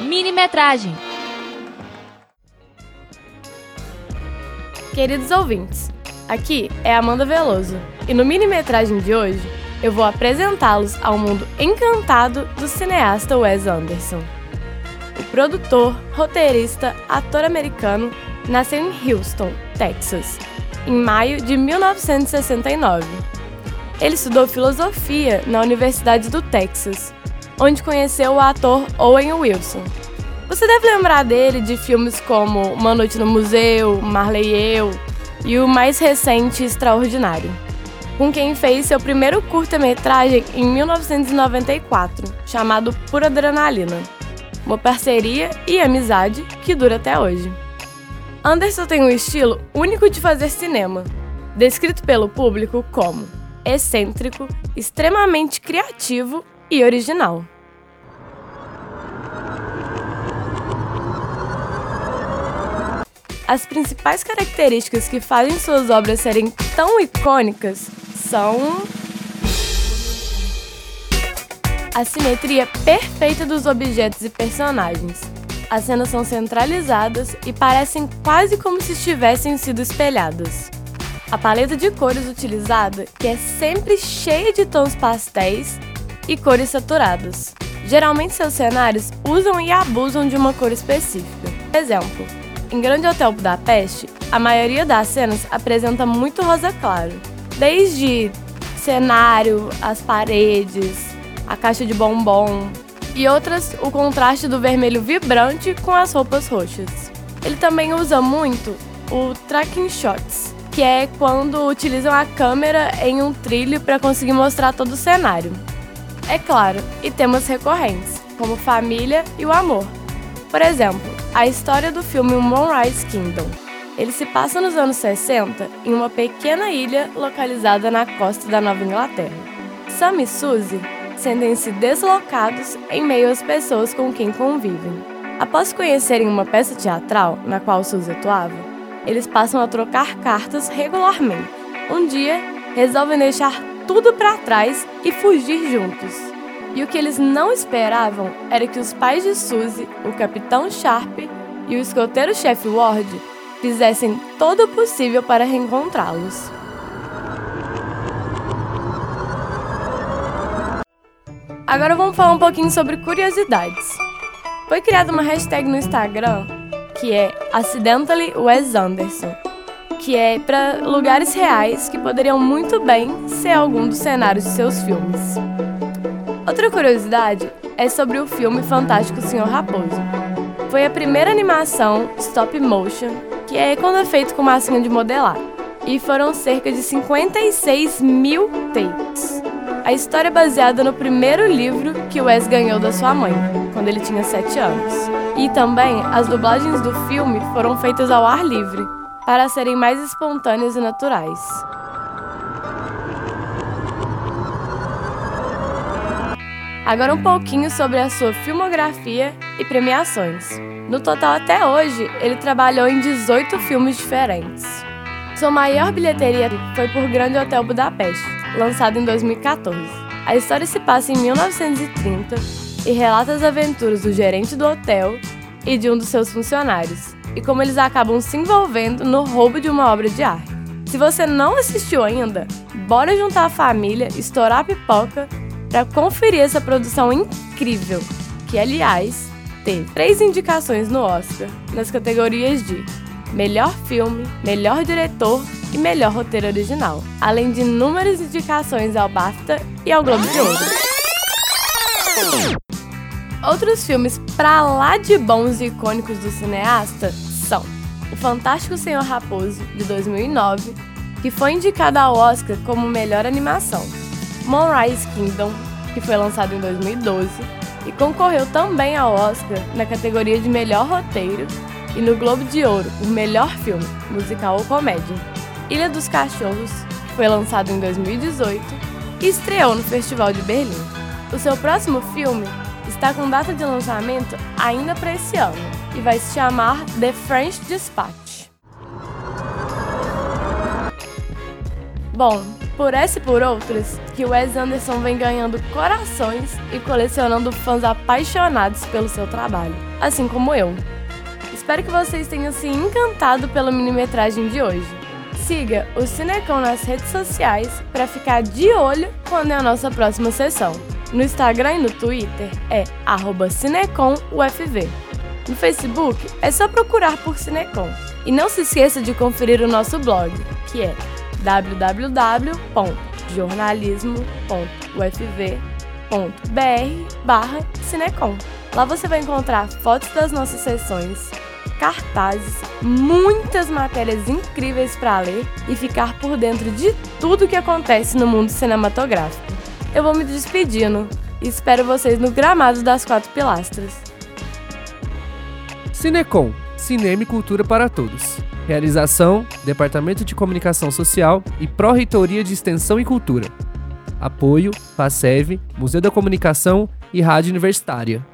Minimetragem. Queridos ouvintes, aqui é Amanda Veloso e no minimetragem de hoje eu vou apresentá-los ao mundo encantado do cineasta Wes Anderson. O produtor, roteirista, ator americano nasceu em Houston, Texas, em maio de 1969. Ele estudou filosofia na Universidade do Texas, onde conheceu o ator Owen Wilson. Você deve lembrar dele de filmes como Uma Noite no Museu, Marley e Eu e o mais recente Extraordinário, com quem fez seu primeiro curta-metragem em 1994, chamado Pura Adrenalina. Uma parceria e amizade que dura até hoje. Anderson tem um estilo único de fazer cinema, descrito pelo público como excêntrico, extremamente criativo e original. As principais características que fazem suas obras serem tão icônicas são a simetria perfeita dos objetos e personagens, as cenas são centralizadas e parecem quase como se tivessem sido espelhadas. A paleta de cores utilizada, que é sempre cheia de tons pastéis e cores saturadas. Geralmente seus cenários usam e abusam de uma cor específica. Exemplo, em Grande Hotel Budapeste, a maioria das cenas apresenta muito rosa claro, desde cenário, as paredes, a caixa de bombom, e outras o contraste do vermelho vibrante com as roupas roxas. Ele também usa muito o tracking shots, que é quando utilizam a câmera em um trilho para conseguir mostrar todo o cenário. É claro, e temas recorrentes, como família e o amor. Por exemplo, a história do filme Moonrise Kingdom. Ele se passa nos anos 60 em uma pequena ilha localizada na costa da Nova Inglaterra. Sam e Suzy sentem-se deslocados em meio às pessoas com quem convivem. Após conhecerem uma peça teatral na qual Suzy atuava, eles passam a trocar cartas regularmente. Um dia, resolvem deixar tudo para trás e fugir juntos. E o que eles não esperavam era que os pais de Suzy, o Capitão Sharp e o escoteiro-chefe Ward fizessem todo o possível para reencontrá-los. Agora vamos falar um pouquinho sobre curiosidades. Foi criada uma hashtag no Instagram que é Accidentally Wes Anderson, que é para lugares reais que poderiam muito bem ser algum dos cenários de seus filmes. Outra curiosidade é sobre o filme Fantástico Senhor Raposo. Foi a primeira animação stop motion, que é quando é feito com massinha de modelar, e foram cerca de 56 mil takes. A história é baseada no primeiro livro que Wes ganhou da sua mãe, quando ele tinha 7 anos. E também as dublagens do filme foram feitas ao ar livre, para serem mais espontâneas e naturais. Agora um pouquinho sobre a sua filmografia e premiações. No total até hoje, ele trabalhou em 18 filmes diferentes. Sua maior bilheteria foi por Grande Hotel Budapeste, lançado em 2014. A história se passa em 1930 e relata as aventuras do gerente do hotel e de um dos seus funcionários, e como eles acabam se envolvendo no roubo de uma obra de arte. Se você não assistiu ainda, bora juntar a família, estourar a pipoca para conferir essa produção incrível, que aliás teve três indicações no Oscar nas categorias de melhor filme, melhor diretor e melhor roteiro original, além de inúmeras indicações ao BAFTA e ao Globo de Ouro. Outros filmes pra lá de bons e icônicos do cineasta são O Fantástico Senhor Raposo, de 2009, que foi indicado ao Oscar como melhor animação, Moonrise Kingdom, que foi lançado em 2012 e concorreu também ao Oscar na categoria de melhor roteiro e no Globo de Ouro por melhor filme, musical ou comédia. Ilha dos Cachorros foi lançado em 2018 e estreou no Festival de Berlim. O seu próximo filme está com data de lançamento ainda para esse ano e vai se chamar The French Dispatch. Bom, por essa e por outras que Wes Anderson vem ganhando corações e colecionando fãs apaixonados pelo seu trabalho, assim como eu. Espero que vocês tenham se encantado pela minimetragem de hoje. Siga o Cinecom nas redes sociais para ficar de olho quando é a nossa próxima sessão. No Instagram e no Twitter é CinecomUFV. No Facebook é só procurar por Cinecom. E não se esqueça de conferir o nosso blog, que é www.jornalismo.ufv.br/cinecom. Lá você vai encontrar fotos das nossas sessões, cartazes, muitas matérias incríveis para ler e ficar por dentro de tudo que acontece no mundo cinematográfico. Eu vou me despedindo espero vocês no gramado das quatro pilastras. Cinecom, Cinema e Cultura para Todos. Realização: Departamento de Comunicação Social e Pró-Reitoria de Extensão e Cultura. Apoio: FACEV, Museu da Comunicação e Rádio Universitária.